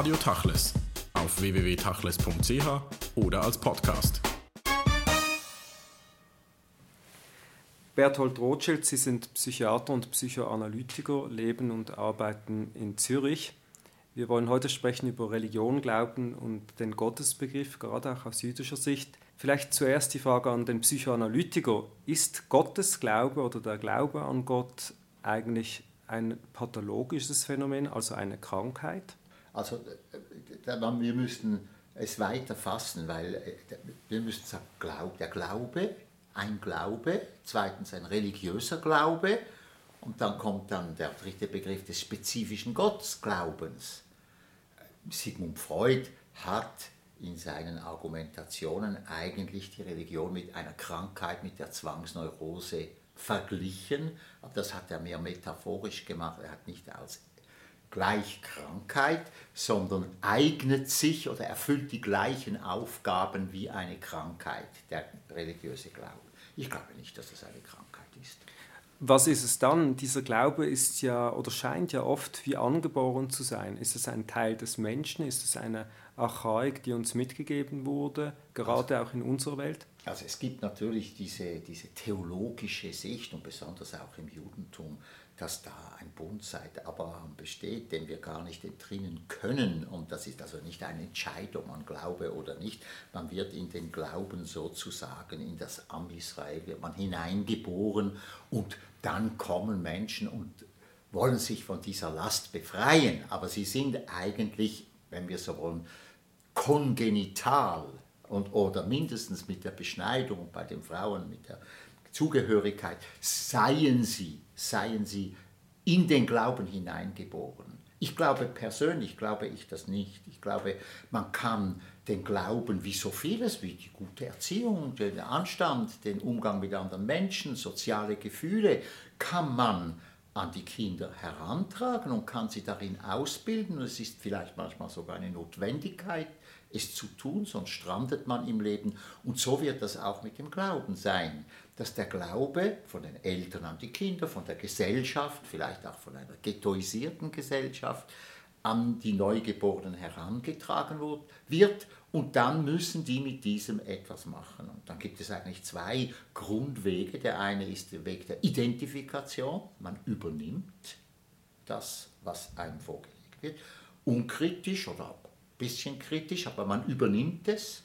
Radio Tachles auf www.tachles.ch oder als Podcast. Berthold Rothschild, Sie sind Psychiater und Psychoanalytiker, leben und arbeiten in Zürich. Wir wollen heute sprechen über Religion, Glauben und den Gottesbegriff, gerade auch aus jüdischer Sicht. Vielleicht zuerst die Frage an den Psychoanalytiker. Ist Gottes Glaube oder der Glaube an Gott eigentlich ein pathologisches Phänomen, also eine Krankheit? Also äh, wir müssten es weiter fassen, weil äh, wir müssen sagen, der Glaube, ein Glaube, zweitens ein religiöser Glaube und dann kommt dann der dritte Begriff des spezifischen Gottesglaubens. Sigmund Freud hat in seinen Argumentationen eigentlich die Religion mit einer Krankheit, mit der Zwangsneurose verglichen, aber das hat er mehr metaphorisch gemacht, er hat nicht als gleich Krankheit, sondern eignet sich oder erfüllt die gleichen Aufgaben wie eine Krankheit, der religiöse Glaube. Ich glaube nicht, dass das eine Krankheit ist. Was ist es dann? Dieser Glaube ist ja oder scheint ja oft wie angeboren zu sein. Ist es ein Teil des Menschen? Ist es eine Archaik, die uns mitgegeben wurde, gerade also, auch in unserer Welt? Also es gibt natürlich diese, diese theologische Sicht und besonders auch im Judentum, dass da ein Bund seit Abraham besteht, den wir gar nicht entrinnen können. Und das ist also nicht eine Entscheidung, man glaube oder nicht. Man wird in den Glauben sozusagen, in das Am Israel, wird man hineingeboren und dann kommen Menschen und wollen sich von dieser Last befreien. Aber sie sind eigentlich, wenn wir so wollen, kongenital und, oder mindestens mit der Beschneidung bei den Frauen, mit der Zugehörigkeit, seien sie, seien sie in den Glauben hineingeboren. Ich glaube persönlich, glaube ich das nicht. Ich glaube, man kann den Glauben wie so vieles, wie die gute Erziehung, den Anstand, den Umgang mit anderen Menschen, soziale Gefühle, kann man an die Kinder herantragen und kann sie darin ausbilden. Es ist vielleicht manchmal sogar eine Notwendigkeit, es zu tun, sonst strandet man im Leben. Und so wird das auch mit dem Glauben sein, dass der Glaube von den Eltern an die Kinder, von der Gesellschaft, vielleicht auch von einer ghettoisierten Gesellschaft, an die Neugeborenen herangetragen wird und dann müssen die mit diesem etwas machen. Und dann gibt es eigentlich zwei Grundwege. Der eine ist der Weg der Identifikation, man übernimmt das, was einem vorgelegt wird, unkritisch oder bisschen kritisch, aber man übernimmt es.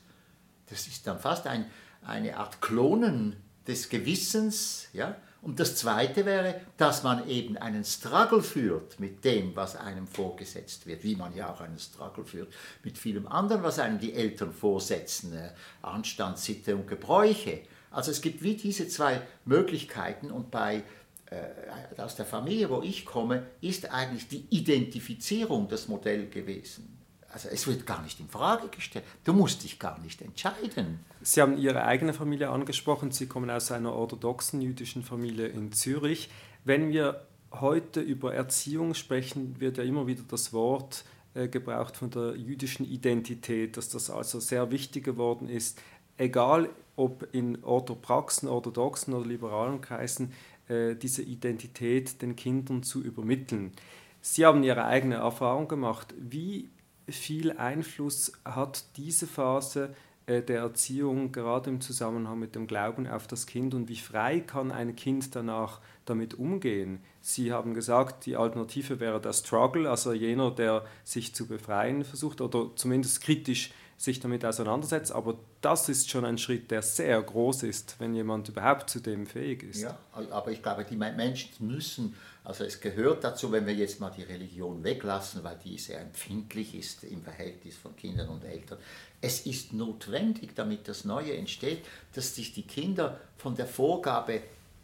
Das ist dann fast ein, eine Art Klonen des Gewissens. Ja? Und das Zweite wäre, dass man eben einen Struggle führt mit dem, was einem vorgesetzt wird, wie man ja auch einen Struggle führt mit vielem anderen, was einem die Eltern vorsetzen, äh, Anstand, Sitte und Gebräuche. Also es gibt wie diese zwei Möglichkeiten und bei äh, aus der Familie, wo ich komme, ist eigentlich die Identifizierung das Modell gewesen. Also es wird gar nicht in Frage gestellt. Du musst dich gar nicht entscheiden. Sie haben Ihre eigene Familie angesprochen. Sie kommen aus einer orthodoxen jüdischen Familie in Zürich. Wenn wir heute über Erziehung sprechen, wird ja immer wieder das Wort äh, gebraucht von der jüdischen Identität, dass das also sehr wichtig geworden ist, egal ob in Orthopraxen, orthodoxen oder liberalen Kreisen, äh, diese Identität den Kindern zu übermitteln. Sie haben Ihre eigene Erfahrung gemacht. Wie viel Einfluss hat diese Phase äh, der Erziehung gerade im Zusammenhang mit dem Glauben auf das Kind und wie frei kann ein Kind danach damit umgehen? Sie haben gesagt, die Alternative wäre der Struggle, also jener, der sich zu befreien versucht oder zumindest kritisch sich damit auseinandersetzt, aber das ist schon ein Schritt, der sehr groß ist, wenn jemand überhaupt zu dem fähig ist. Ja, aber ich glaube, die Menschen müssen also es gehört dazu, wenn wir jetzt mal die Religion weglassen, weil die sehr empfindlich ist im Verhältnis von Kindern und Eltern. Es ist notwendig, damit das Neue entsteht, dass sich die Kinder von der Vorgabe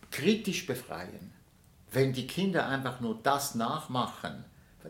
kritisch befreien. Wenn die Kinder einfach nur das nachmachen,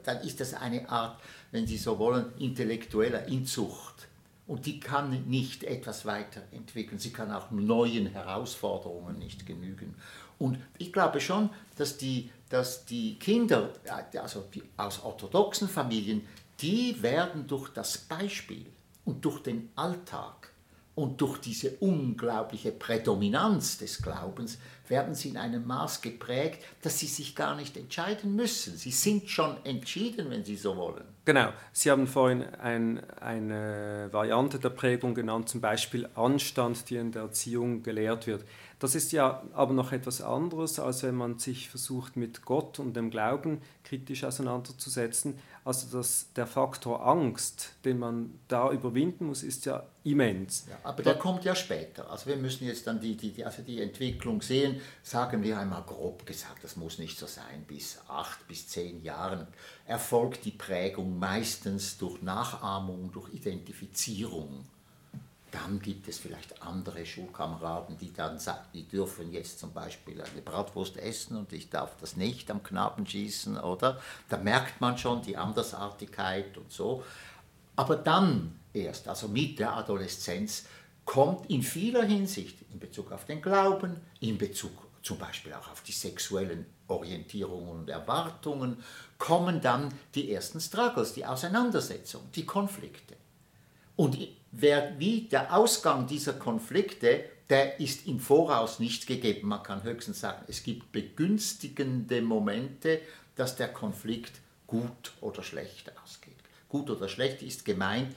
dann ist das eine Art, wenn Sie so wollen, intellektueller Inzucht. Und die kann nicht etwas weiterentwickeln. Sie kann auch neuen Herausforderungen nicht genügen. Und ich glaube schon, dass die, dass die Kinder, also die aus orthodoxen Familien, die werden durch das Beispiel und durch den Alltag und durch diese unglaubliche Prädominanz des Glaubens, werden sie in einem Maß geprägt, dass sie sich gar nicht entscheiden müssen. Sie sind schon entschieden, wenn sie so wollen. Genau, Sie haben vorhin ein, eine Variante der Prägung genannt, zum Beispiel Anstand, die in der Erziehung gelehrt wird. Das ist ja aber noch etwas anderes, als wenn man sich versucht, mit Gott und dem Glauben kritisch auseinanderzusetzen. Also das, der Faktor Angst, den man da überwinden muss, ist ja immens. Ja, aber der kommt ja später. Also wir müssen jetzt dann die, die, also die Entwicklung sehen, sagen wir einmal grob gesagt, das muss nicht so sein, bis acht bis zehn Jahren erfolgt die Prägung meistens durch Nachahmung, durch Identifizierung. Dann gibt es vielleicht andere Schulkameraden, die dann sagen, die dürfen jetzt zum Beispiel eine Bratwurst essen und ich darf das nicht am Knaben schießen, oder? Da merkt man schon die Andersartigkeit und so. Aber dann erst, also mit der Adoleszenz, kommt in vieler Hinsicht, in Bezug auf den Glauben, in Bezug zum Beispiel auch auf die sexuellen Orientierungen und Erwartungen, kommen dann die ersten Struggles, die Auseinandersetzungen, die Konflikte. Und wer, wie der Ausgang dieser Konflikte, der ist im Voraus nicht gegeben. Man kann höchstens sagen, es gibt begünstigende Momente, dass der Konflikt gut oder schlecht ausgeht. Gut oder schlecht ist gemeint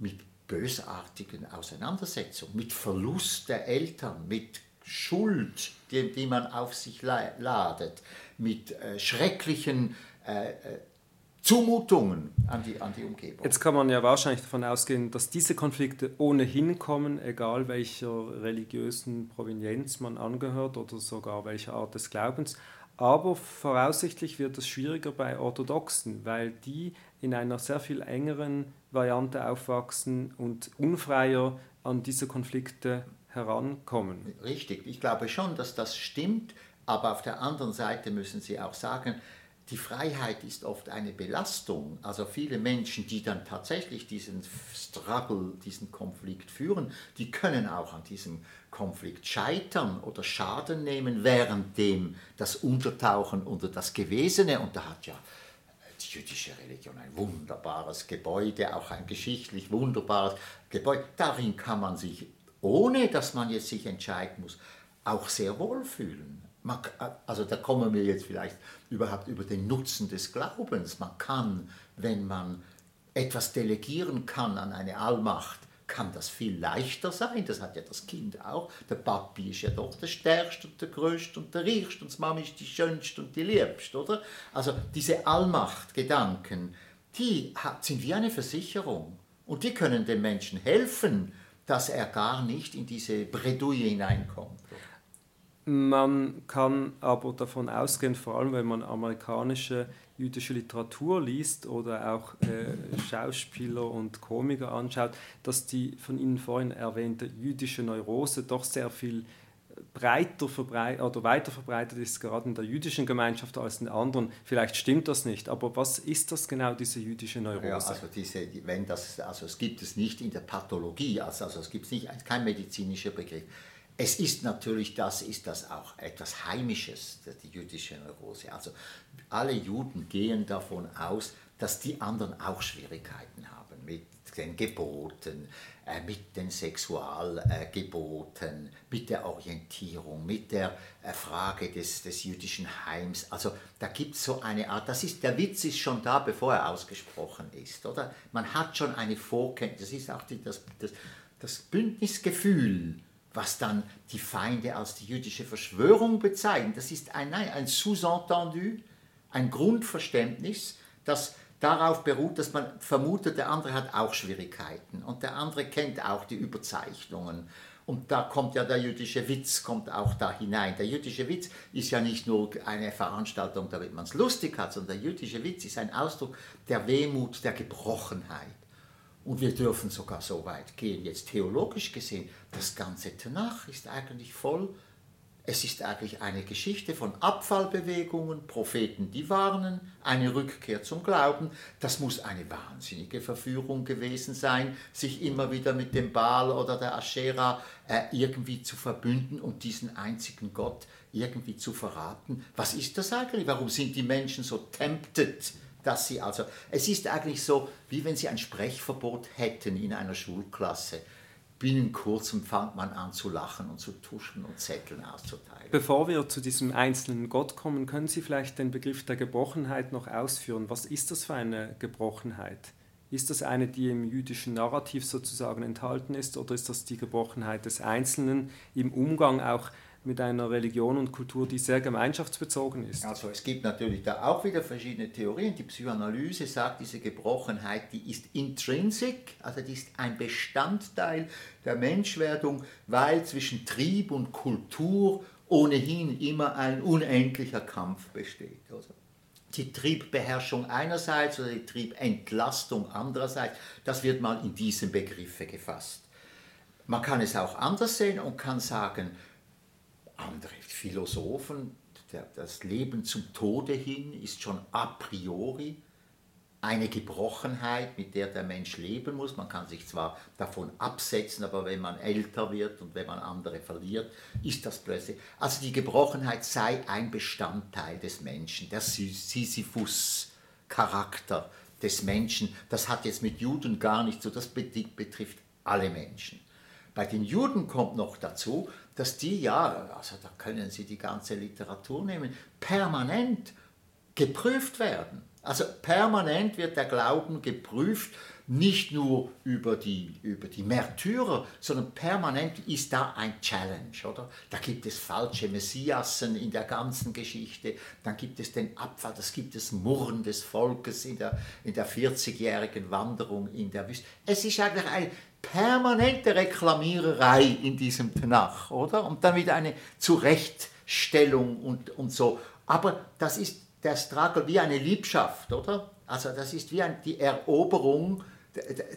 mit bösartigen Auseinandersetzungen, mit Verlust der Eltern, mit Schuld, die, die man auf sich ladet, mit äh, schrecklichen äh, äh Zumutungen an die, an die Umgebung. Jetzt kann man ja wahrscheinlich davon ausgehen, dass diese Konflikte ohnehin kommen, egal welcher religiösen Provenienz man angehört oder sogar welcher Art des Glaubens. Aber voraussichtlich wird es schwieriger bei Orthodoxen, weil die in einer sehr viel engeren Variante aufwachsen und unfreier an diese Konflikte herankommen. Richtig, ich glaube schon, dass das stimmt, aber auf der anderen Seite müssen Sie auch sagen, die Freiheit ist oft eine Belastung. Also viele Menschen, die dann tatsächlich diesen Struggle, diesen Konflikt führen, die können auch an diesem Konflikt scheitern oder Schaden nehmen, währenddem das Untertauchen unter das Gewesene, und da hat ja die jüdische Religion ein wunderbares Gebäude, auch ein geschichtlich wunderbares Gebäude, darin kann man sich, ohne dass man jetzt sich entscheiden muss, auch sehr wohl fühlen. Man, also da kommen wir jetzt vielleicht überhaupt über den Nutzen des Glaubens. Man kann, wenn man etwas delegieren kann an eine Allmacht, kann das viel leichter sein. Das hat ja das Kind auch. Der Papi ist ja doch der Stärkste und der Größte und der Reichste und die Mami ist die Schönste und die Liebste, oder? Also diese Allmachtgedanken, die sind wie eine Versicherung. Und die können dem Menschen helfen, dass er gar nicht in diese Bredouille hineinkommt. Man kann aber davon ausgehen, vor allem wenn man amerikanische jüdische Literatur liest oder auch äh, Schauspieler und Komiker anschaut, dass die von Ihnen vorhin erwähnte jüdische Neurose doch sehr viel breiter verbreitet oder weiter verbreitet ist, gerade in der jüdischen Gemeinschaft als in anderen. Vielleicht stimmt das nicht, aber was ist das genau, diese jüdische Neurose? Ja, also, diese, wenn das, also es gibt es nicht in der Pathologie, also, also es gibt nicht, kein medizinischer Begriff. Es ist natürlich, das ist das auch etwas Heimisches, die jüdische Neurose. Also alle Juden gehen davon aus, dass die anderen auch Schwierigkeiten haben mit den Geboten, äh, mit den Sexualgeboten, mit der Orientierung, mit der äh, Frage des, des jüdischen Heims. Also da gibt es so eine Art, das ist, der Witz ist schon da, bevor er ausgesprochen ist, oder? Man hat schon eine Vorkenntnis, das ist auch die, das, das, das Bündnisgefühl was dann die Feinde als die jüdische Verschwörung bezeichnen. Das ist ein, nein, ein Sous-entendu, ein Grundverständnis, das darauf beruht, dass man vermutet, der andere hat auch Schwierigkeiten und der andere kennt auch die Überzeichnungen. Und da kommt ja der jüdische Witz kommt auch da hinein. Der jüdische Witz ist ja nicht nur eine Veranstaltung, damit man es lustig hat, sondern der jüdische Witz ist ein Ausdruck der Wehmut, der Gebrochenheit. Und wir dürfen sogar so weit gehen, jetzt theologisch gesehen, das ganze Tanach ist eigentlich voll. Es ist eigentlich eine Geschichte von Abfallbewegungen, Propheten, die warnen, eine Rückkehr zum Glauben. Das muss eine wahnsinnige Verführung gewesen sein, sich immer wieder mit dem Baal oder der Aschera äh, irgendwie zu verbünden und diesen einzigen Gott irgendwie zu verraten. Was ist das eigentlich? Warum sind die Menschen so tempted? Dass sie also, es ist eigentlich so, wie wenn sie ein Sprechverbot hätten in einer Schulklasse. binnen kurzem fängt man an zu lachen und zu tuschen und Zetteln auszuteilen. Bevor wir zu diesem einzelnen Gott kommen, können Sie vielleicht den Begriff der Gebrochenheit noch ausführen. Was ist das für eine Gebrochenheit? Ist das eine, die im jüdischen Narrativ sozusagen enthalten ist, oder ist das die Gebrochenheit des Einzelnen im Umgang auch mit einer Religion und Kultur, die sehr gemeinschaftsbezogen ist? Also es gibt natürlich da auch wieder verschiedene Theorien. Die Psychoanalyse sagt, diese Gebrochenheit, die ist intrinsic, also die ist ein Bestandteil der Menschwerdung, weil zwischen Trieb und Kultur ohnehin immer ein unendlicher Kampf besteht. Also die Triebbeherrschung einerseits oder die Triebentlastung andererseits, das wird mal in diesem Begriffe gefasst. Man kann es auch anders sehen und kann sagen, andere Philosophen, der, das Leben zum Tode hin ist schon a priori eine Gebrochenheit, mit der der Mensch leben muss. Man kann sich zwar davon absetzen, aber wenn man älter wird und wenn man andere verliert, ist das plötzlich. Also die Gebrochenheit sei ein Bestandteil des Menschen, der Sisyphus-Charakter des Menschen. Das hat jetzt mit Juden gar nichts so, das betrifft alle Menschen. Bei den Juden kommt noch dazu, dass die ja, also da können Sie die ganze Literatur nehmen, permanent geprüft werden. Also permanent wird der Glauben geprüft, nicht nur über die, über die Märtyrer, sondern permanent ist da ein Challenge, oder? Da gibt es falsche Messiassen in der ganzen Geschichte, dann gibt es den Abfall, das gibt es Murren des Volkes in der, in der 40-jährigen Wanderung in der Wüste. Es ist eigentlich eine permanente Reklamiererei in diesem Tenach, oder? Und dann wieder eine Zurechtstellung und, und so. Aber das ist der Struggle wie eine Liebschaft, oder? Also das ist wie ein, die Eroberung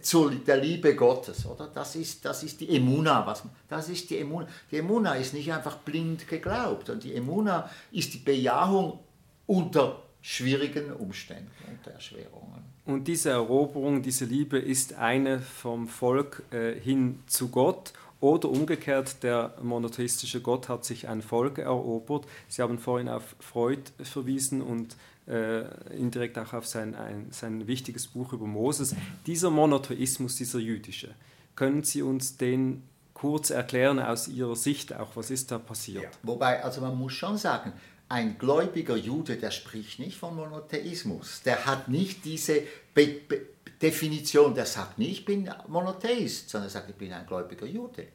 zur der Liebe Gottes, oder? Das ist, das ist die Emuna. Was, das ist die Emuna. Die Emuna ist nicht einfach blind geglaubt, und die Emuna ist die Bejahung unter schwierigen Umständen, unter Erschwerungen. Und diese Eroberung, diese Liebe ist eine vom Volk äh, hin zu Gott oder umgekehrt, der monotheistische Gott hat sich ein Volk erobert. Sie haben vorhin auf Freud verwiesen und äh, indirekt auch auf sein, ein, sein wichtiges Buch über Moses. Dieser Monotheismus, dieser jüdische, können Sie uns den kurz erklären aus Ihrer Sicht auch? Was ist da passiert? Ja, wobei, also man muss schon sagen, ein gläubiger Jude, der spricht nicht von Monotheismus. Der hat nicht diese Be Be Definition, der sagt nicht, ich bin Monotheist, sondern er sagt, ich bin ein gläubiger Jude.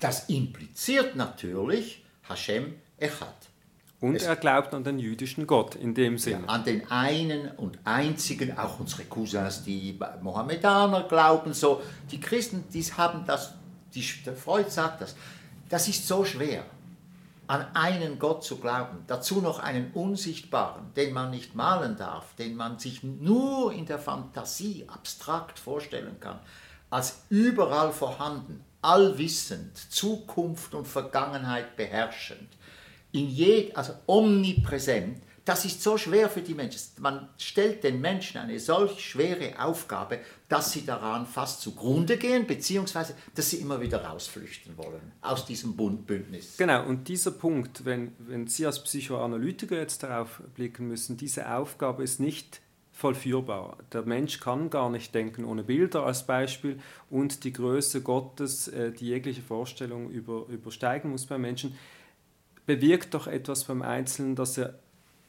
Das impliziert natürlich Hashem Echad. Und es, er glaubt an den jüdischen Gott in dem Sinne. Ja, an den einen und einzigen, auch unsere Cousins, die Mohammedaner glauben so. Die Christen, die haben das, die, der Freud sagt das, das ist so schwer an einen Gott zu glauben, dazu noch einen unsichtbaren, den man nicht malen darf, den man sich nur in der Fantasie abstrakt vorstellen kann, als überall vorhanden, allwissend, Zukunft und Vergangenheit beherrschend, in je, also omnipräsent, das ist so schwer für die Menschen. Man stellt den Menschen eine solch schwere Aufgabe, dass sie daran fast zugrunde gehen, beziehungsweise dass sie immer wieder rausflüchten wollen aus diesem Bündnis. Genau, und dieser Punkt, wenn, wenn Sie als Psychoanalytiker jetzt darauf blicken müssen, diese Aufgabe ist nicht vollführbar. Der Mensch kann gar nicht denken ohne Bilder als Beispiel und die Größe Gottes, äh, die jegliche Vorstellung über, übersteigen muss beim Menschen, bewirkt doch etwas beim Einzelnen, dass er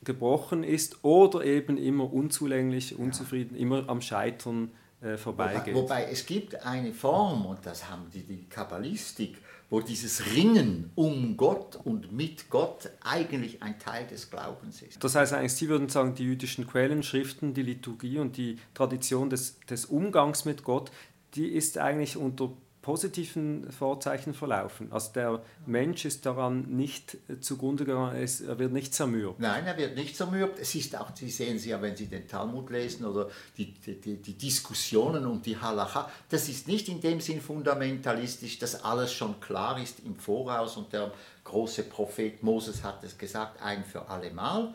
gebrochen ist oder eben immer unzulänglich, unzufrieden, ja. immer am Scheitern äh, vorbeigeht. Wobei, wobei, es gibt eine Form, und das haben die, die Kabbalistik, wo dieses Ringen um Gott und mit Gott eigentlich ein Teil des Glaubens ist. Das heißt eigentlich, Sie würden sagen, die jüdischen Quellenschriften, die Liturgie und die Tradition des, des Umgangs mit Gott, die ist eigentlich unter positiven Vorzeichen verlaufen. Also der Mensch ist daran nicht zugrunde gegangen, er wird nicht zermürbt. Nein, er wird nicht zermürbt. Es ist auch, Sie sehen Sie ja, wenn Sie den Talmud lesen oder die, die, die Diskussionen um die Halacha, das ist nicht in dem Sinn fundamentalistisch, dass alles schon klar ist im Voraus und der große Prophet Moses hat es gesagt, ein für alle Mal.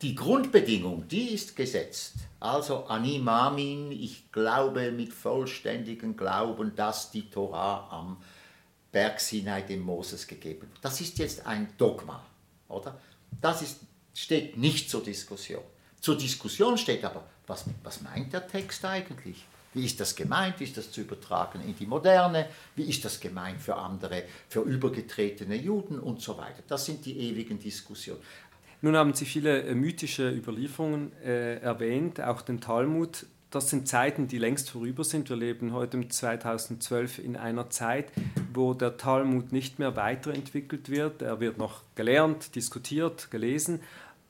Die Grundbedingung, die ist gesetzt. Also Animamin, ich glaube mit vollständigem Glauben, dass die Torah am Berg Sinai dem Moses gegeben wird. Das ist jetzt ein Dogma, oder? Das ist, steht nicht zur Diskussion. Zur Diskussion steht aber, was, was meint der Text eigentlich? Wie ist das gemeint? Wie ist das zu übertragen in die Moderne? Wie ist das gemeint für andere, für übergetretene Juden und so weiter? Das sind die ewigen Diskussionen. Nun haben Sie viele äh, mythische Überlieferungen äh, erwähnt, auch den Talmud. Das sind Zeiten, die längst vorüber sind. Wir leben heute im 2012 in einer Zeit, wo der Talmud nicht mehr weiterentwickelt wird. Er wird noch gelernt, diskutiert, gelesen.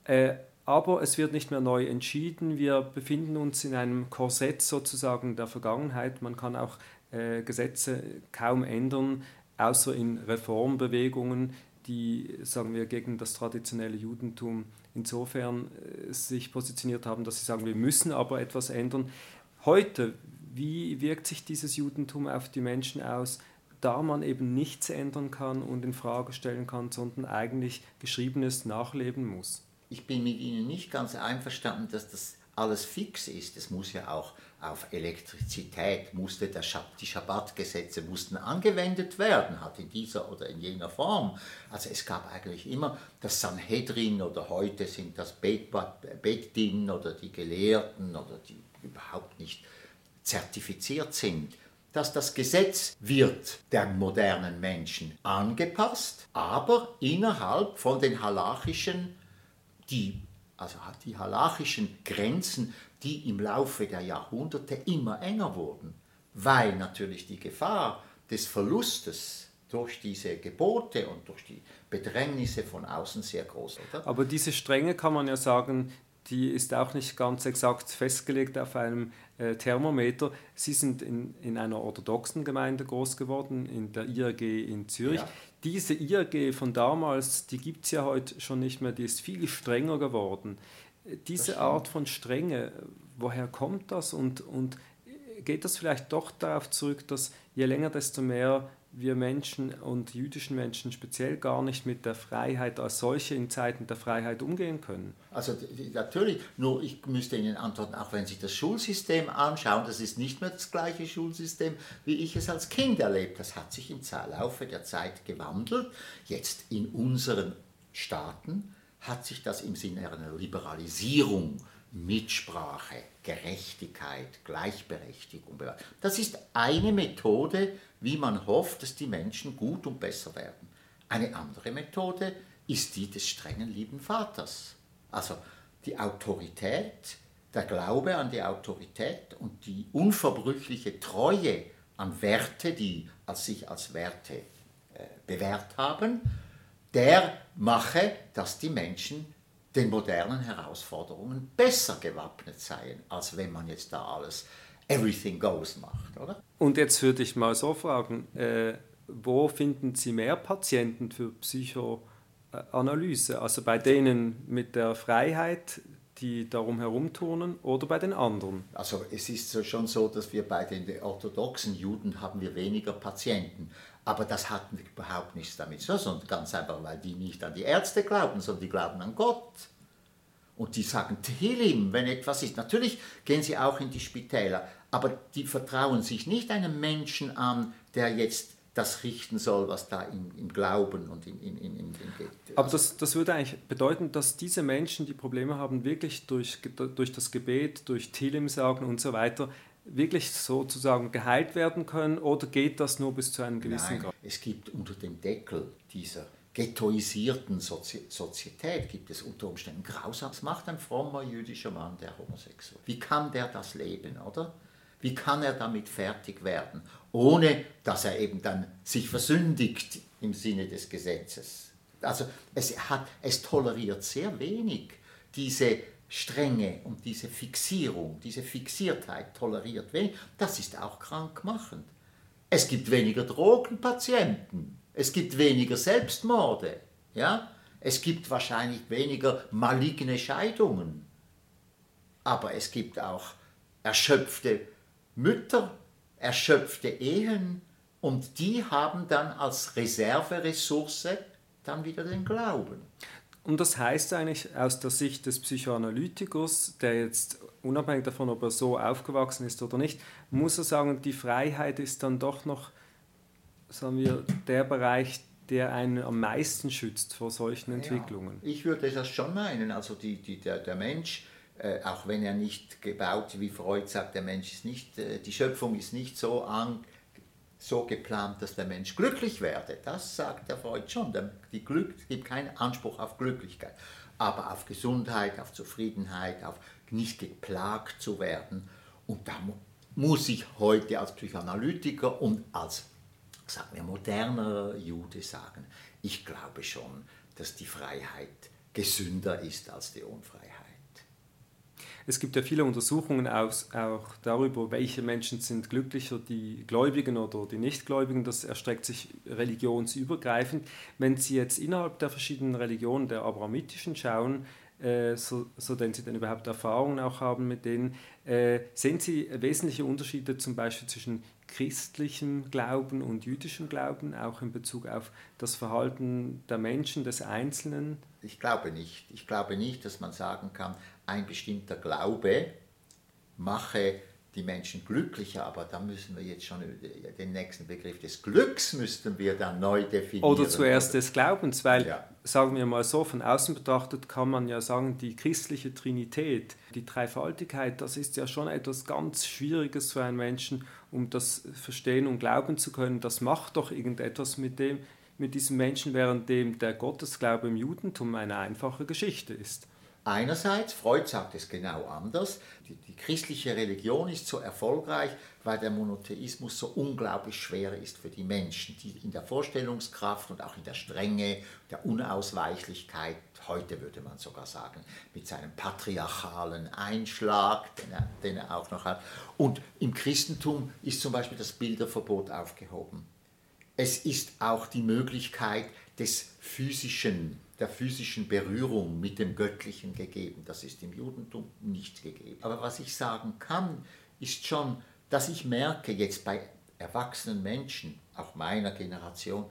Äh, aber es wird nicht mehr neu entschieden. Wir befinden uns in einem Korsett sozusagen der Vergangenheit. Man kann auch äh, Gesetze kaum ändern, außer in Reformbewegungen, die, sagen wir, gegen das traditionelle Judentum insofern äh, sich positioniert haben, dass sie sagen, wir müssen aber etwas ändern. Heute, wie wirkt sich dieses Judentum auf die Menschen aus, da man eben nichts ändern kann und in Frage stellen kann, sondern eigentlich Geschriebenes nachleben muss? ich bin mit Ihnen nicht ganz einverstanden, dass das alles fix ist. Es muss ja auch auf Elektrizität, musste der Schab die Schabbatgesetze mussten angewendet werden, hat in dieser oder in jener Form. Also es gab eigentlich immer das Sanhedrin oder heute sind das Beddin oder die Gelehrten oder die überhaupt nicht zertifiziert sind dass das Gesetz wird der modernen Menschen angepasst, aber innerhalb von den halachischen die, also die halachischen Grenzen, die im Laufe der Jahrhunderte immer enger wurden, weil natürlich die Gefahr des Verlustes durch diese Gebote und durch die Bedrängnisse von außen sehr groß ist. Aber diese Strenge kann man ja sagen, die ist auch nicht ganz exakt festgelegt auf einem äh, Thermometer. Sie sind in, in einer orthodoxen Gemeinde groß geworden, in der IAG in Zürich. Ja. Diese IAG von damals, die gibt es ja heute schon nicht mehr, die ist viel strenger geworden. Diese Art von Strenge, woher kommt das und, und geht das vielleicht doch darauf zurück, dass je länger, desto mehr wir Menschen und jüdischen Menschen speziell gar nicht mit der Freiheit als solche in Zeiten der Freiheit umgehen können? Also natürlich, nur ich müsste Ihnen antworten, auch wenn Sie das Schulsystem anschauen, das ist nicht mehr das gleiche Schulsystem, wie ich es als Kind erlebt. Das hat sich im Laufe der Zeit gewandelt. Jetzt in unseren Staaten hat sich das im Sinne einer Liberalisierung Mitsprache, Gerechtigkeit, Gleichberechtigung. Das ist eine Methode, wie man hofft, dass die Menschen gut und besser werden. Eine andere Methode ist die des strengen lieben Vaters. Also die Autorität, der Glaube an die Autorität und die unverbrüchliche Treue an Werte, die sich als Werte äh, bewährt haben, der mache, dass die Menschen den modernen Herausforderungen besser gewappnet seien, als wenn man jetzt da alles everything goes macht, oder? Und jetzt würde ich mal so fragen, äh, wo finden Sie mehr Patienten für Psychoanalyse? Also bei denen mit der Freiheit, die darum herumturnen oder bei den anderen? Also es ist schon so, dass wir bei den orthodoxen Juden haben wir weniger Patienten. Aber das hat überhaupt nichts damit zu tun, ganz einfach, weil die nicht an die Ärzte glauben, sondern die glauben an Gott. Und die sagen Tehillim, wenn etwas ist. Natürlich gehen sie auch in die Spitäler, aber die vertrauen sich nicht einem Menschen an, der jetzt das richten soll, was da im, im Glauben und in, in, in, in geht. Aber das, das würde eigentlich bedeuten, dass diese Menschen, die Probleme haben, wirklich durch, durch das Gebet, durch Tilim sagen und so weiter, wirklich sozusagen geheilt werden können oder geht das nur bis zu einem gewissen Nein, Grad? Es gibt unter dem Deckel dieser ghettoisierten Sozi Sozietät gibt es unter Umständen grausam. Was macht ein frommer jüdischer Mann, der homosexuell? Wie kann der das leben, oder? Wie kann er damit fertig werden, ohne dass er eben dann sich versündigt im Sinne des Gesetzes? Also es, hat, es toleriert sehr wenig diese Strenge und diese Fixierung, diese Fixiertheit toleriert wenig. Das ist auch krankmachend. Es gibt weniger Drogenpatienten, es gibt weniger Selbstmorde, ja? es gibt wahrscheinlich weniger maligne Scheidungen, aber es gibt auch erschöpfte Mütter, erschöpfte Ehen und die haben dann als Reserveressource dann wieder den Glauben. Und das heißt eigentlich aus der Sicht des Psychoanalytikers, der jetzt unabhängig davon, ob er so aufgewachsen ist oder nicht, muss er sagen, die Freiheit ist dann doch noch, sagen wir, der Bereich, der einen am meisten schützt vor solchen Entwicklungen. Ja, ich würde das schon meinen. Also die, die, der, der Mensch äh, auch wenn er nicht gebaut, wie Freud sagt, der Mensch ist nicht, äh, die Schöpfung ist nicht so, an, so geplant, dass der Mensch glücklich werde. Das sagt der Freud schon. Die Glück es gibt keinen Anspruch auf Glücklichkeit, aber auf Gesundheit, auf Zufriedenheit, auf nicht geplagt zu werden. Und da mu muss ich heute als Psychoanalytiker und als, sagen wir, moderner Jude sagen, ich glaube schon, dass die Freiheit gesünder ist als die Unfreiheit. Es gibt ja viele Untersuchungen auch, auch darüber, welche Menschen sind glücklicher, die Gläubigen oder die Nichtgläubigen. Das erstreckt sich religionsübergreifend. Wenn Sie jetzt innerhalb der verschiedenen Religionen, der abrahamitischen, schauen, äh, so, so denn Sie denn überhaupt Erfahrungen auch haben mit denen, äh, sehen Sie wesentliche Unterschiede zum Beispiel zwischen christlichem Glauben und jüdischem Glauben, auch in Bezug auf das Verhalten der Menschen, des Einzelnen? Ich glaube nicht. Ich glaube nicht, dass man sagen kann, ein bestimmter Glaube mache die Menschen glücklicher, aber da müssen wir jetzt schon den nächsten Begriff des Glücks müssten wir dann neu definieren. Oder zuerst des Glaubens, weil, ja. sagen wir mal so, von außen betrachtet kann man ja sagen, die christliche Trinität, die Dreifaltigkeit, das ist ja schon etwas ganz Schwieriges für einen Menschen, um das verstehen und glauben zu können. Das macht doch irgendetwas mit dem, mit diesem Menschen, während dem der Gottesglaube im Judentum eine einfache Geschichte ist. Einerseits, Freud sagt es genau anders, die, die, christliche Religion ist so erfolgreich, weil der Monotheismus so unglaublich schwer ist für die Menschen, die in der Vorstellungskraft und auch in der Strenge, der Unausweichlichkeit, heute würde man sogar sagen, mit seinem patriarchalen Einschlag, den er, den er auch noch hat. Und im Christentum ist zum Beispiel das Bilderverbot aufgehoben. Es ist auch die Möglichkeit des physischen der physischen Berührung mit dem Göttlichen gegeben. Das ist im Judentum nicht gegeben. Aber was ich sagen kann, ist schon, dass ich merke jetzt bei erwachsenen Menschen, auch meiner Generation,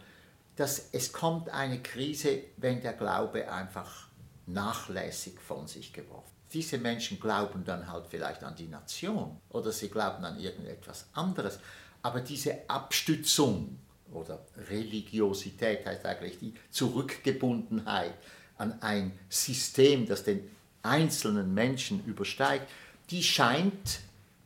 dass es kommt eine Krise, wenn der Glaube einfach nachlässig von sich geworfen. Diese Menschen glauben dann halt vielleicht an die Nation oder sie glauben an irgendetwas anderes. Aber diese Abstützung oder Religiosität heißt eigentlich die Zurückgebundenheit an ein System, das den einzelnen Menschen übersteigt, die scheint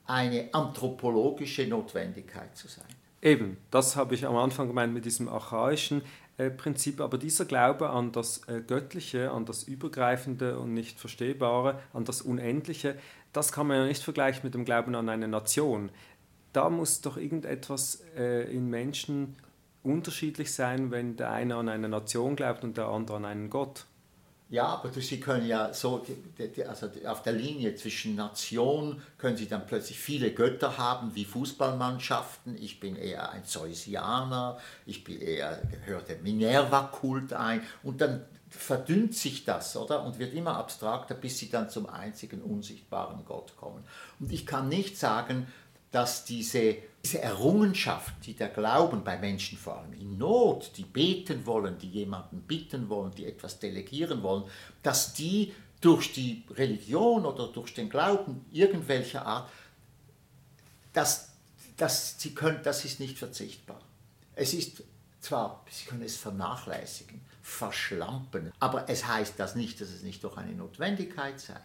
eine anthropologische Notwendigkeit zu sein. Eben, das habe ich am Anfang gemeint mit diesem archaischen äh, Prinzip, aber dieser Glaube an das äh, Göttliche, an das Übergreifende und nicht Verstehbare, an das Unendliche, das kann man ja nicht vergleichen mit dem Glauben an eine Nation. Da muss doch irgendetwas äh, in Menschen unterschiedlich sein, wenn der eine an eine Nation glaubt und der andere an einen Gott. Ja, aber Sie können ja so, also auf der Linie zwischen Nation können Sie dann plötzlich viele Götter haben, wie Fußballmannschaften. Ich bin eher ein Zeusianer, ich bin eher, gehöre dem Minerva-Kult ein und dann verdünnt sich das, oder? Und wird immer abstrakter, bis Sie dann zum einzigen unsichtbaren Gott kommen. Und ich kann nicht sagen, dass diese, diese Errungenschaft, die der Glauben bei Menschen vor allem in Not, die beten wollen, die jemanden bitten wollen, die etwas delegieren wollen, dass die durch die Religion oder durch den Glauben irgendwelcher Art, dass, dass sie können, das ist nicht verzichtbar. Es ist zwar, sie können es vernachlässigen, verschlampen, aber es heißt das nicht, dass es nicht doch eine Notwendigkeit sei.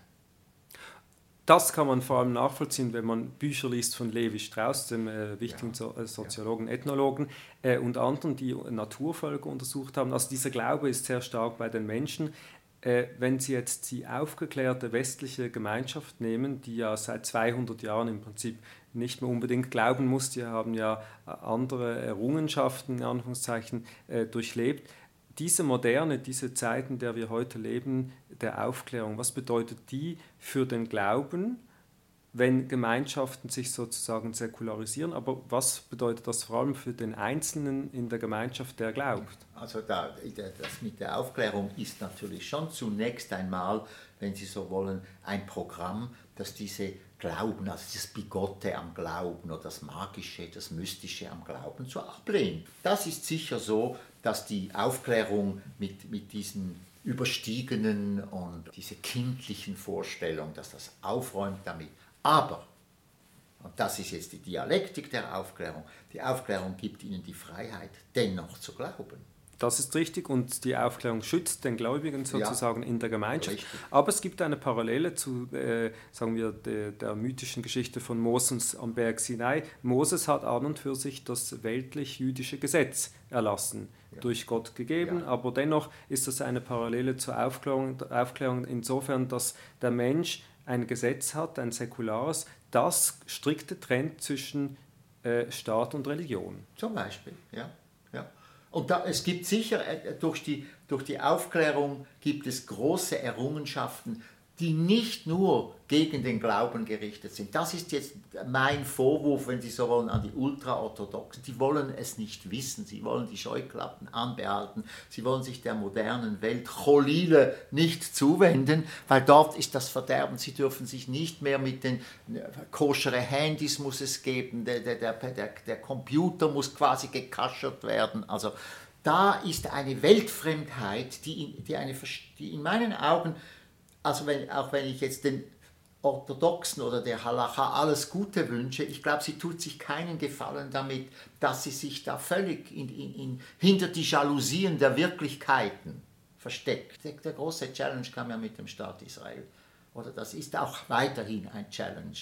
Das kann man vor allem nachvollziehen, wenn man Bücher liest von Levi Strauss, dem äh, wichtigen so äh, Soziologen, Ethnologen äh, und anderen, die Naturvölker untersucht haben. Also dieser Glaube ist sehr stark bei den Menschen. Äh, wenn Sie jetzt die aufgeklärte westliche Gemeinschaft nehmen, die ja seit 200 Jahren im Prinzip nicht mehr unbedingt glauben muss, die haben ja äh, andere Errungenschaften in Anführungszeichen äh, durchlebt diese Moderne, diese Zeiten, in der wir heute leben, der Aufklärung, was bedeutet die für den Glauben, wenn Gemeinschaften sich sozusagen säkularisieren, aber was bedeutet das vor allem für den Einzelnen in der Gemeinschaft, der glaubt? Also da, das mit der Aufklärung ist natürlich schon zunächst einmal, wenn Sie so wollen, ein Programm, das diese Glauben, also das Bigotte am Glauben oder das Magische, das Mystische am Glauben zu ablehnen. Das ist sicher so, dass die Aufklärung mit, mit diesen überstiegenen und diese kindlichen Vorstellungen, dass das aufräumt damit. Aber, und das ist jetzt die Dialektik der Aufklärung, die Aufklärung gibt ihnen die Freiheit, dennoch zu glauben. Das ist richtig und die Aufklärung schützt den Gläubigen sozusagen ja. in der Gemeinschaft. Richtig. Aber es gibt eine Parallele zu, äh, sagen wir, de, der mythischen Geschichte von Moses am Berg Sinai. Moses hat an und für sich das weltlich-jüdische Gesetz erlassen, ja. durch Gott gegeben, ja. aber dennoch ist das eine Parallele zur Aufklärung, Aufklärung insofern, dass der Mensch ein Gesetz hat, ein säkulares, das strikte trennt zwischen äh, Staat und Religion. Zum Beispiel, ja. ja. Und da, es gibt sicher, äh, durch die, durch die Aufklärung gibt es große Errungenschaften, die nicht nur gegen den Glauben gerichtet sind. Das ist jetzt mein Vorwurf, wenn Sie so wollen, an die Ultraorthodoxen. Die wollen es nicht wissen, sie wollen die Scheuklappen anbehalten, sie wollen sich der modernen Welt Cholile nicht zuwenden, weil dort ist das Verderben. Sie dürfen sich nicht mehr mit den koschere Handys muss es geben, der, der, der, der Computer muss quasi gekaschert werden. Also da ist eine Weltfremdheit, die in, die eine, die in meinen Augen also wenn, auch wenn ich jetzt den Orthodoxen oder der Halacha alles Gute wünsche, ich glaube, sie tut sich keinen Gefallen damit, dass sie sich da völlig in, in, in, hinter die Jalousien der Wirklichkeiten versteckt. Der, große Challenge kam ja mit dem Staat Israel. Oder das ist auch weiterhin ein Challenge,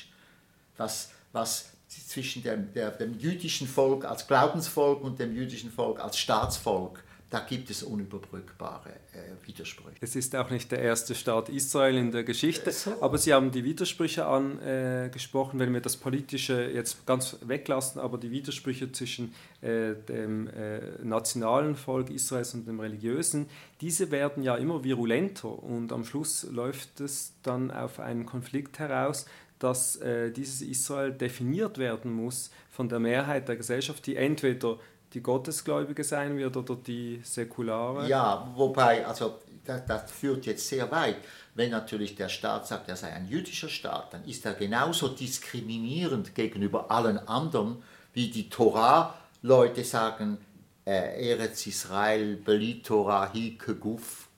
was, was zwischen dem, der, dem jüdischen Volk als Glaubensvolk und dem jüdischen Volk als Staatsvolk da gibt es unüberbrückbare äh, Widersprüche. Es ist auch nicht der erste Staat Israel in der Geschichte, so. aber Sie haben die Widersprüche angesprochen, wenn wir das Politische jetzt ganz weglassen, aber die Widersprüche zwischen äh, dem äh, nationalen Volk Israels und dem religiösen, diese werden ja immer virulenter und am Schluss läuft es dann auf einen Konflikt heraus, dass äh, dieses Israel definiert werden muss von der Mehrheit der Gesellschaft, die entweder die Gottesgläubige sein wird oder die säkulare? Ja, wobei, also das, das, führt jetzt sehr weit. Wenn natürlich der Staat sagt, er sei ein jüdischer Staat, dann ist er genauso diskriminierend gegenüber allen anderen, wie die Torah-Leute sagen, äh, Eretz Israel, Beli Torah, hi Keguf,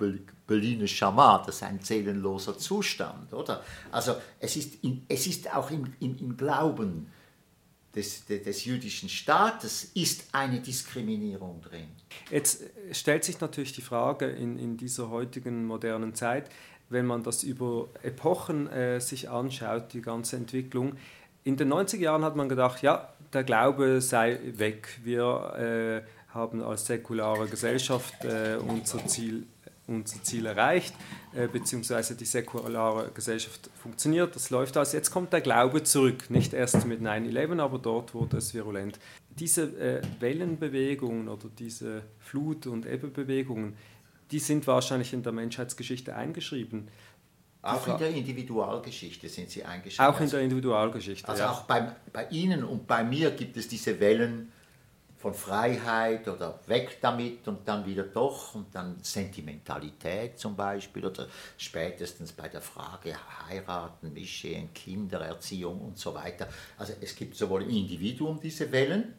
Beline Shama, das ist ein seelenloser Zustand, oder? Also es ist, in, es ist auch im, im, im Glauben des, des, jüdischen Staates ist eine Diskriminierung drin. Jetzt stellt sich natürlich die Frage in, in dieser heutigen modernen Zeit, wenn man das über Epochen äh, sich anschaut, die ganze Entwicklung. In den 90er Jahren hat man gedacht, ja, der Glaube sei weg. Wir äh, haben als säkulare Gesellschaft äh, unser Ziel unser Ziel erreicht, äh, beziehungsweise die säkulare Gesellschaft funktioniert, das läuft also. Jetzt kommt der Glaube zurück, nicht erst mit 9-11, aber dort wurde es virulent. Diese äh, Wellenbewegungen oder diese Flut- und Ebbebewegungen, die sind wahrscheinlich in der Menschheitsgeschichte eingeschrieben. Auch in der Individualgeschichte sind sie eingeschrieben. Auch in der Individualgeschichte. Also ja. auch bei, bei Ihnen und bei mir gibt es diese Wellen von Freiheit oder weg damit und dann wieder doch und dann Sentimentalität zum Beispiel oder spätestens bei der Frage heiraten, Mischehen, Kindererziehung und so weiter. Also es gibt sowohl im Individuum diese Wellen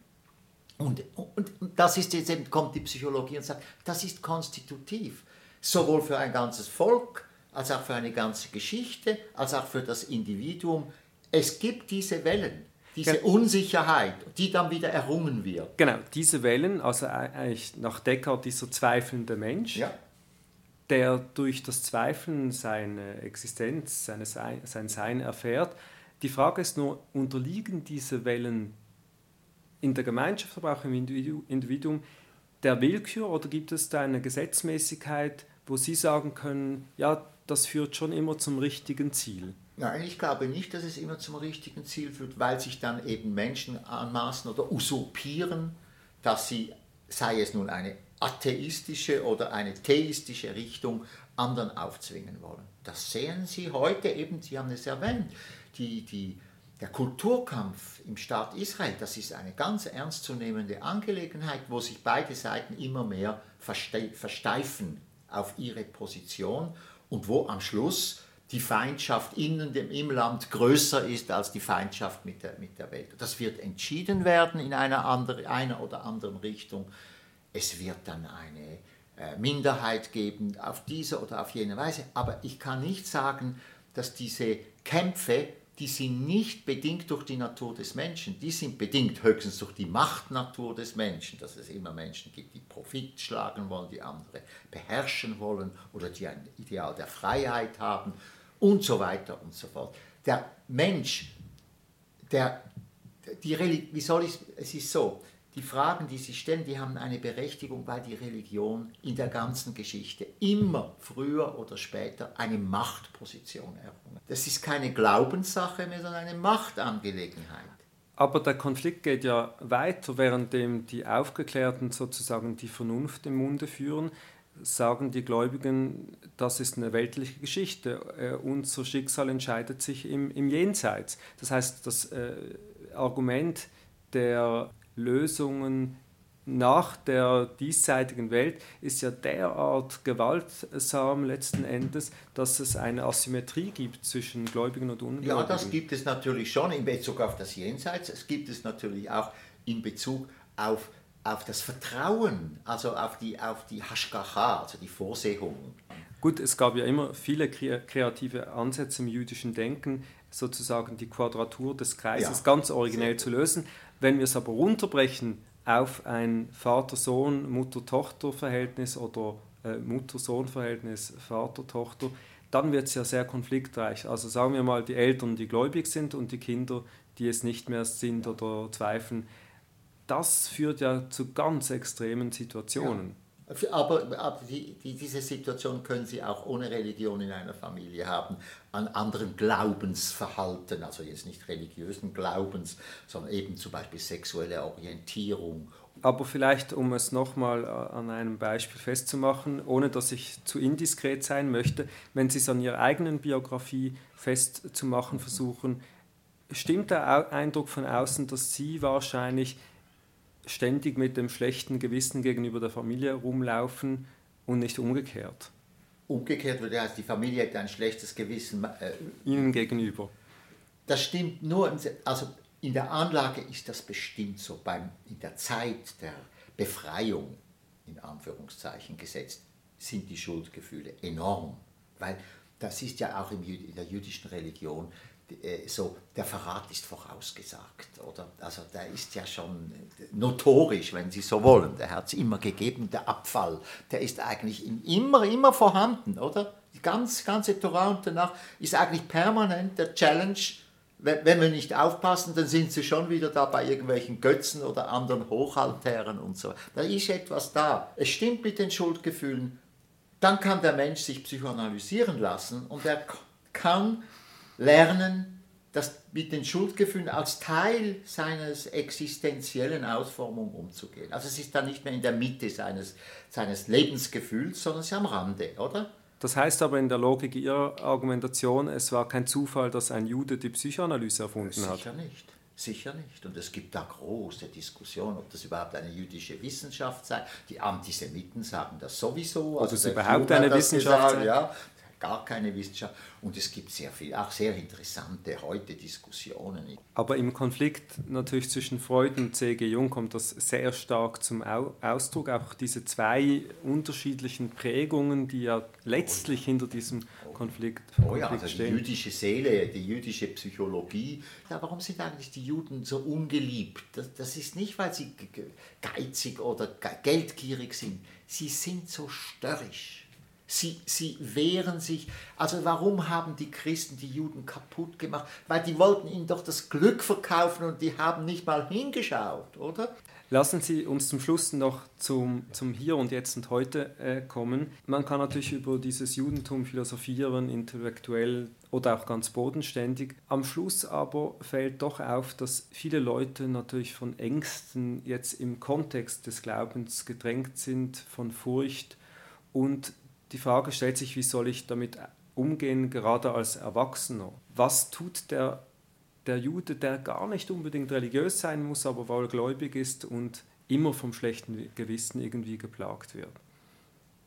und, und, und das ist jetzt eben, kommt die Psychologie und sagt, das ist konstitutiv, sowohl für ein ganzes Volk als auch für eine ganze Geschichte, als auch für das Individuum. Es gibt diese Wellen diese Unsicherheit, die dann wieder errungen wird. Genau, diese Wellen, also eigentlich nach Descartes dieser zweifelnde Mensch, ja. der durch das Zweifeln seine Existenz, seine Sein, sein Sein erfährt. Die Frage ist nur, unterliegen diese Wellen in der Gemeinschaft, aber auch im Individuum der Willkür oder gibt es da eine Gesetzmäßigkeit, wo Sie sagen können, ja, das führt schon immer zum richtigen Ziel? Nein, ich glaube nicht, dass es immer zum richtigen Ziel führt, weil sich dann eben Menschen anmaßen oder usurpieren, dass sie, sei es nun eine atheistische oder eine theistische Richtung, anderen aufzwingen wollen. Das sehen Sie heute eben, Sie haben es erwähnt, die, die, der Kulturkampf im Staat Israel, das ist eine ganz ernstzunehmende Angelegenheit, wo sich beide Seiten immer mehr versteifen auf ihre Position und wo am Schluss die Feindschaft innen dem, im Land größer ist als die Feindschaft mit der, mit der Welt. Das wird entschieden werden in einer, andere, einer oder anderen Richtung. Es wird dann eine äh, Minderheit geben auf diese oder auf jene Weise. Aber ich kann nicht sagen, dass diese Kämpfe die sind nicht bedingt durch die Natur des Menschen, die sind bedingt höchstens durch die Machtnatur des Menschen, dass es immer Menschen gibt, die Profit schlagen wollen, die andere beherrschen wollen oder die ein Ideal der Freiheit haben und so weiter und so fort. Der Mensch, der, die, wie soll ich, es ist so, die Fragen, die Sie stellen, die haben eine Berechtigung, weil die Religion in der ganzen Geschichte immer früher oder später eine Machtposition errungen. Das ist keine Glaubenssache mehr, sondern eine Machtangelegenheit. Aber der Konflikt geht ja weiter, währenddem die Aufgeklärten sozusagen die Vernunft im Munde führen, sagen die Gläubigen, das ist eine weltliche Geschichte. Äh, unser Schicksal entscheidet sich im, im Jenseits. Das heißt, das äh, Argument der Lösungen nach der diesseitigen Welt ist ja derart gewaltsam letzten Endes, dass es eine Asymmetrie gibt zwischen Gläubigen und Ungläubigen. Ja, das gibt es natürlich schon in Bezug auf das Jenseits. Es gibt es natürlich auch in Bezug auf, auf das Vertrauen, also auf die, auf die Hashgacha, also die Vorsehung. Gut, es gab ja immer viele kreative Ansätze im jüdischen Denken, sozusagen die Quadratur des Kreises ja, ganz originell zu lösen. Wenn wir es aber runterbrechen auf ein Vater-Sohn, Mutter-Tochter-Verhältnis oder äh, Mutter-Sohn-Verhältnis, Vater-Tochter, dann wird es ja sehr konfliktreich. Also sagen wir mal, die Eltern, die gläubig sind und die Kinder, die es nicht mehr sind oder zweifeln. Das führt ja zu ganz extremen Situationen. Ja. Aber, aber die, die, diese Situation können Sie auch ohne Religion in einer Familie haben, an anderen Glaubensverhalten, also jetzt nicht religiösen Glaubens, sondern eben zum Beispiel sexuelle Orientierung. Aber vielleicht, um es nochmal äh, an einem Beispiel festzumachen, ohne dass ich zu indiskret sein möchte, wenn Sie es an Ihrer eigenen Biografie festzumachen versuchen, stimmt der Eindruck von außen, dass Sie wahrscheinlich ständig mit dem schlechten Gewissen gegenüber der Familie rumlaufen und nicht umgekehrt. Umgekehrt würde heißen, die Familie hätte ein schlechtes Gewissen äh, Ihnen gegenüber. Das stimmt nur, also in der Anlage ist das bestimmt so, beim, in der Zeit der Befreiung, in Anführungszeichen gesetzt, sind die Schuldgefühle enorm. Weil das ist ja auch in der jüdischen Religion so, der Verrat ist vorausgesagt, oder? Also der ist ja schon notorisch, wenn Sie so wollen. Der hat es immer gegeben, der Abfall, der ist eigentlich immer, immer vorhanden, oder? Die ganz, ganze Torah und danach ist eigentlich permanent der Challenge, wenn wir nicht aufpassen, dann sind sie schon wieder da bei irgendwelchen Götzen oder anderen Hochaltären und so. Da ist etwas da. Es stimmt mit den Schuldgefühlen. Dann kann der Mensch sich psychoanalysieren lassen und er kann lernen, das mit den Schuldgefühlen als Teil seines existenziellen Ausformung umzugehen. Also es ist dann nicht mehr in der Mitte seines, seines Lebensgefühls, sondern es ist am Rande, oder? Das heißt aber in der Logik Ihrer Argumentation, es war kein Zufall, dass ein Jude die Psychoanalyse erfunden Sicher hat. Sicher nicht. Sicher nicht. Und es gibt da große Diskussionen, ob das überhaupt eine jüdische Wissenschaft sei. Die Antisemiten sagen das sowieso. Also, also es überhaupt eine Wissenschaft gesagt, Ja, gar keine Wissenschaft. Und es gibt sehr viel, auch sehr interessante heute Diskussionen. Aber im Konflikt natürlich zwischen Freud und C.G. Jung kommt das sehr stark zum Ausdruck. Auch diese zwei unterschiedlichen Prägungen, die ja letztlich hinter diesem Konflikt, oh ja, also stehen. Die jüdische Seele, die jüdische Psychologie. Ja, warum sind eigentlich die Juden so ungeliebt? Das, das ist nicht, weil sie geizig oder geldgierig sind. Sie sind so störrisch Sie, sie wehren sich. Also warum haben die Christen die Juden kaputt gemacht? Weil die wollten ihnen doch das Glück verkaufen und die haben nicht mal hingeschaut, oder? Lassen Sie uns zum Schluss noch zum, zum Hier und Jetzt und Heute äh, kommen. Man kann natürlich über dieses Judentum philosophieren, intellektuell oder auch ganz bodenständig. Am Schluss aber fällt doch auf, dass viele Leute natürlich von Ängsten jetzt im Kontext des Glaubens gedrängt sind, von Furcht und die Frage stellt sich, wie soll ich damit umgehen, gerade als Erwachsener? Was tut der, der Jude, der gar nicht unbedingt religiös sein muss, aber wohl gläubig ist und immer vom schlechten Gewissen irgendwie geplagt wird?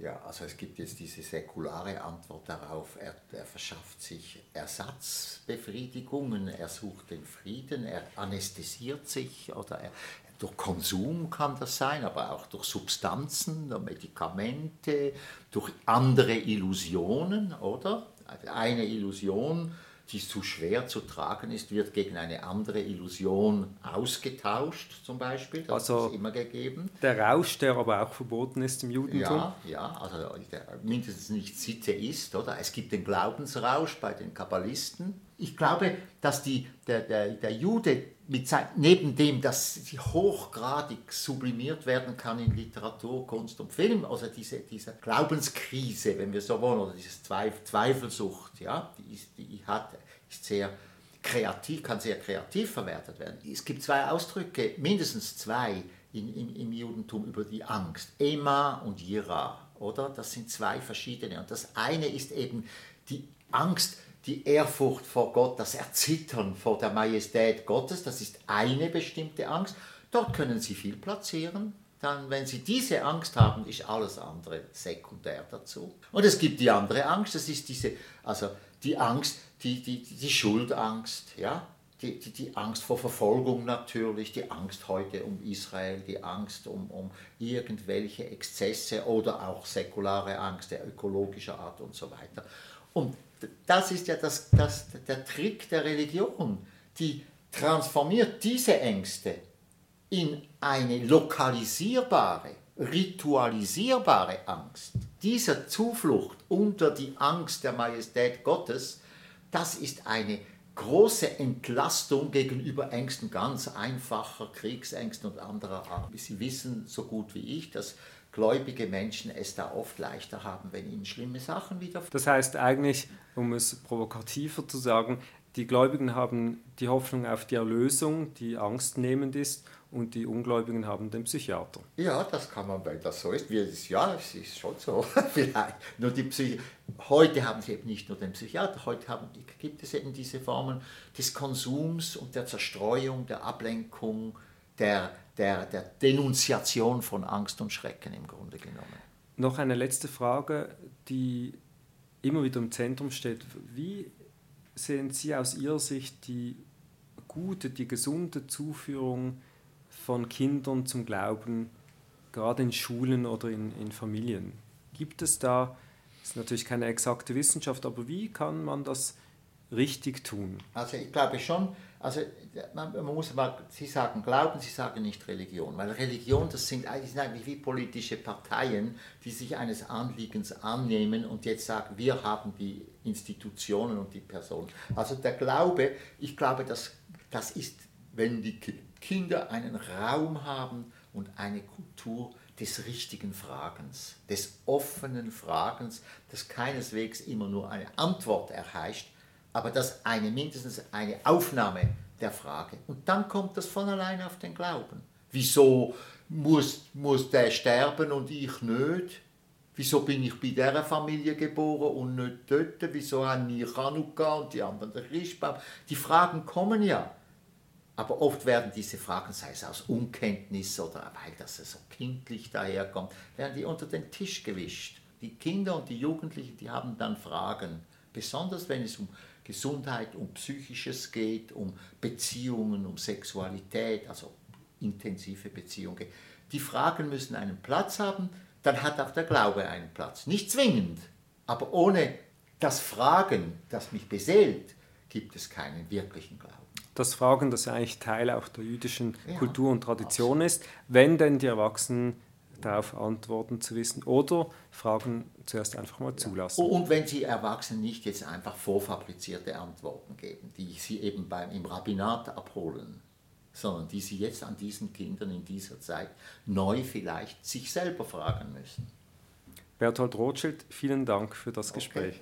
Ja, also es gibt jetzt diese säkulare Antwort darauf, er, er, verschafft sich Ersatzbefriedigungen, er sucht den Frieden, er anästhesiert sich oder er, durch Konsum kann das sein, aber auch durch Substanzen, durch Medikamente, durch andere Illusionen, oder? Eine Illusion die zu schwer zu tragen ist, wird gegen eine andere Illusion ausgetauscht, zum Beispiel. Das Also- ist immer gegeben. Der Rausch, der aber auch verboten ist im Judentum. Ja, ja, also der mindestens nicht Sitte ist, oder? Es gibt den Glaubensrausch bei den Kabbalisten. Ich glaube, dass die, der, der, der Jude mit sein, neben dem, dass sie hochgradig sublimiert werden kann in Literatur, Kunst und Film, also diese, diese Glaubenskrise, wenn wir so wollen, oder diese Zweif Zweifelsucht, ja, die, ist, die hat, ist sehr kreativ, kann sehr kreativ verwertet werden. Es gibt zwei Ausdrücke, mindestens zwei in, im, im Judentum über die Angst. Ema und Jira, oder? Das sind zwei verschiedene. Und das eine ist eben die Angst, die Ehrfurcht vor Gott, das Erzittern vor der Majestät Gottes, das ist eine bestimmte Angst. Dort können Sie viel platzieren. Dann, wenn Sie diese Angst haben, ist alles andere sekundär dazu. Und es gibt die andere Angst, das ist diese, also die Angst, die, die, die Schuldangst, ja, die, die, die Angst vor Verfolgung natürlich, die Angst heute um Israel, die Angst um, um irgendwelche Exzesse oder auch säkulare Angst der ökologischer Art und so weiter. Und das ist ja das, das, der Trick der Religion, die transformiert diese Ängste in eine lokalisierbare, ritualisierbare Angst. Dieser Zuflucht unter die Angst der Majestät Gottes, das ist eine große Entlastung gegenüber Ängsten ganz einfacher Kriegsängsten und anderer Art. Sie wissen so gut wie ich, dass gläubige Menschen es da oft leichter haben, wenn ihnen schlimme Sachen wieder Das heißt eigentlich, um es provokativer zu sagen, die Gläubigen haben die Hoffnung auf die Erlösung, die angstnehmend ist, und die Ungläubigen haben den Psychiater. Ja, das kann man, weil das so ist. Ja, es ist schon so. Vielleicht. Nur die Psychi heute haben sie eben nicht nur den Psychiater, heute haben, gibt es eben diese Formen des Konsums und der Zerstreuung, der Ablenkung, der, der, der Denunziation von Angst und Schrecken im Grunde genommen. Noch eine letzte Frage, die immer wieder im Zentrum steht. Wie sehen Sie aus Ihrer Sicht die gute, die gesunde Zuführung von Kindern zum Glauben, gerade in Schulen oder in, in Familien? Gibt es da, das ist natürlich keine exakte Wissenschaft, aber wie kann man das richtig tun? Also ich glaube schon, also man, man muss mal, Sie sagen Glauben, Sie sagen nicht Religion, weil Religion, das sind, das sind eigentlich wie politische Parteien, die sich eines Anliegens annehmen und jetzt sagen, wir haben die Institutionen und die Personen. Also der Glaube, ich glaube, das, das ist, wenn die Ki- Kinder einen Raum haben und eine Kultur des richtigen Fragens, des offenen Fragens, das keineswegs immer nur eine Antwort erheischt, aber das eine mindestens eine Aufnahme der Frage. Und dann kommt das von allein auf den Glauben. Wieso muss, muss der sterben und ich nicht? Wieso bin ich bei dieser Familie geboren und nicht dort? Wieso haben wir Chanukka und die anderen den Christbaum? Die Fragen kommen ja. Aber oft werden diese Fragen, sei es aus Unkenntnis oder weil das so kindlich daherkommt, werden die unter den Tisch gewischt. Die Kinder und die Jugendlichen, die haben dann Fragen, besonders wenn es um Gesundheit, um Psychisches geht, um Beziehungen, um Sexualität, also intensive Beziehungen. Die Fragen müssen einen Platz haben, dann hat auch der Glaube einen Platz. Nicht zwingend, aber ohne das Fragen, das mich beseelt, gibt es keinen wirklichen Glauben. Das Fragen, das ja eigentlich Teil auch der jüdischen Ja, Kultur und Tradition ist, wenn denn die Erwachsenen darauf antworten zu wissen oder Fragen zuerst einfach mal zulassen. Und wenn Sie Erwachsenen nicht jetzt einfach vorfabrizierte Antworten geben, die Sie eben beim, im Rabbinat abholen, sondern die Sie jetzt an diesen Kindern in dieser Zeit neu vielleicht sich selber fragen müssen. Berthold Rothschild, vielen Dank für das Gespräch.